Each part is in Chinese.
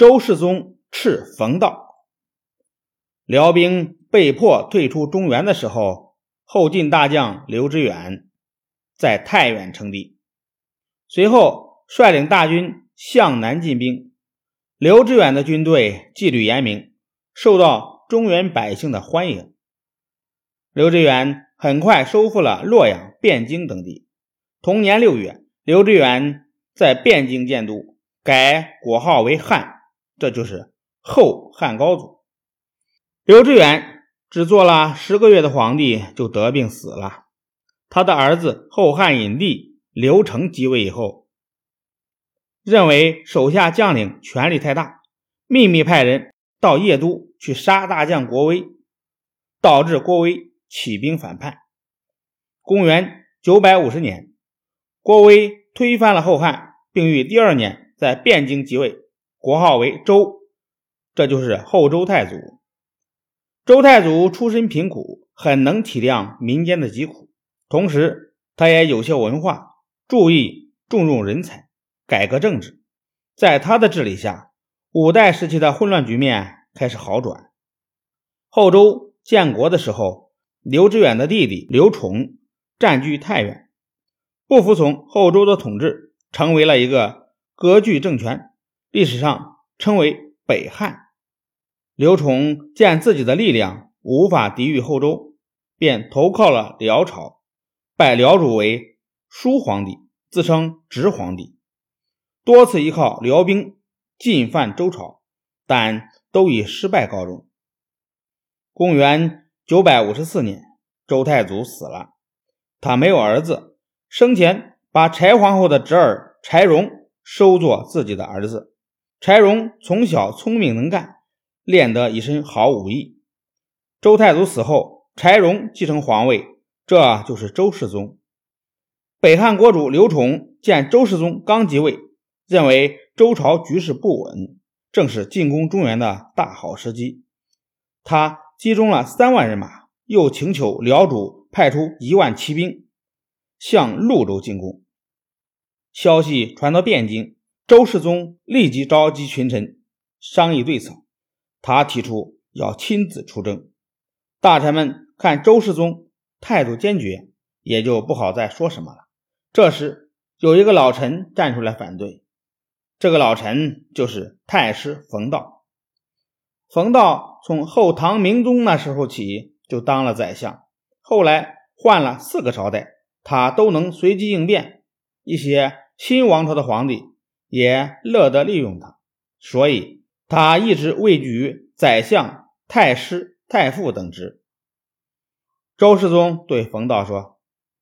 周世宗斥冯道，辽兵被迫退出中原的时候，后晋大将刘知远在太原称帝，随后率领大军向南进兵。刘知远的军队纪律严明，受到中原百姓的欢迎。刘知远很快收复了洛阳、汴京等地。同年六月，刘知远在汴京建都，改国号为汉。这就是后汉高祖刘知远，只做了十个月的皇帝就得病死了。他的儿子后汉隐帝刘成即位以后，认为手下将领权力太大，秘密派人到邺都去杀大将郭威，导致郭威起兵反叛。公元九百五十年，郭威推翻了后汉，并于第二年在汴京即位。国号为周，这就是后周太祖。周太祖出身贫苦，很能体谅民间的疾苦，同时他也有些文化，注意重用人才，改革政治。在他的治理下，五代时期的混乱局面开始好转。后周建国的时候，刘知远的弟弟刘崇占据太原，不服从后周的统治，成为了一个割据政权。历史上称为北汉。刘崇见自己的力量无法抵御后周，便投靠了辽朝，拜辽主为叔皇帝，自称直皇帝，多次依靠辽兵进犯周朝，但都以失败告终。公元九百五十四年，周太祖死了，他没有儿子，生前把柴皇后的侄儿柴荣收作自己的儿子。柴荣从小聪明能干，练得一身好武艺。周太祖死后，柴荣继承皇位，这就是周世宗。北汉国主刘崇见周世宗刚即位，认为周朝局势不稳，正是进攻中原的大好时机。他集中了三万人马，又请求辽主派出一万骑兵向潞州进攻。消息传到汴京。周世宗立即召集群臣商议对策，他提出要亲自出征。大臣们看周世宗态度坚决，也就不好再说什么了。这时，有一个老臣站出来反对，这个老臣就是太师冯道。冯道从后唐明宗那时候起就当了宰相，后来换了四个朝代，他都能随机应变。一些新王朝的皇帝。也乐得利用他，所以他一直位居宰相、太师、太傅等职。周世宗对冯道说：“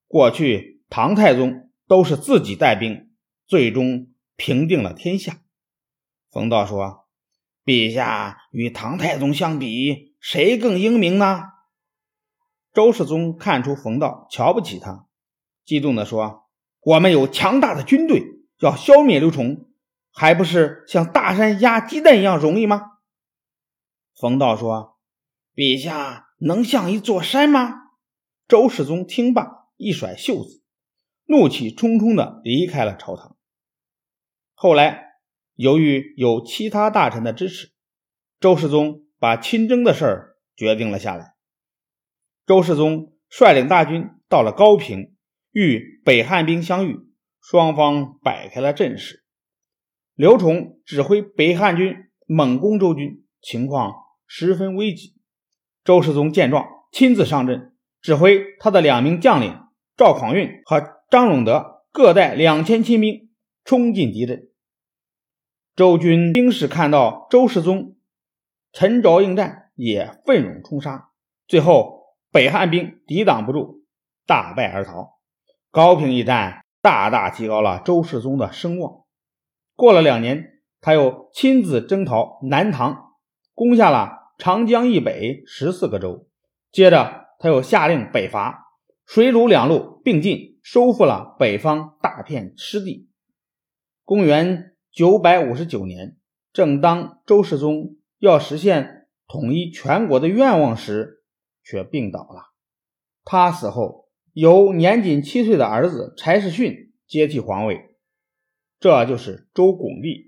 过去唐太宗都是自己带兵，最终平定了天下。”冯道说：“陛下与唐太宗相比，谁更英明呢？”周世宗看出冯道瞧不起他，激动地说：“我们有强大的军队。”要消灭刘崇，还不是像大山压鸡蛋一样容易吗？冯道说：“陛下能像一座山吗？”周世宗听罢，一甩袖子，怒气冲冲的离开了朝堂。后来，由于有其他大臣的支持，周世宗把亲征的事儿决定了下来。周世宗率领大军到了高平，与北汉兵相遇。双方摆开了阵势，刘崇指挥北汉军猛攻周军，情况十分危急。周世宗见状，亲自上阵，指挥他的两名将领赵匡胤和张永德各带两千亲兵冲进敌阵。周军兵士看到周世宗沉着应战，也奋勇冲杀。最后，北汉兵抵挡不住，大败而逃。高平一战。大大提高了周世宗的声望。过了两年，他又亲自征讨南唐，攻下了长江以北十四个州。接着，他又下令北伐，水陆两路并进，收复了北方大片失地。公元九百五十九年，正当周世宗要实现统一全国的愿望时，却病倒了。他死后。由年仅七岁的儿子柴世训接替皇位，这就是周巩立。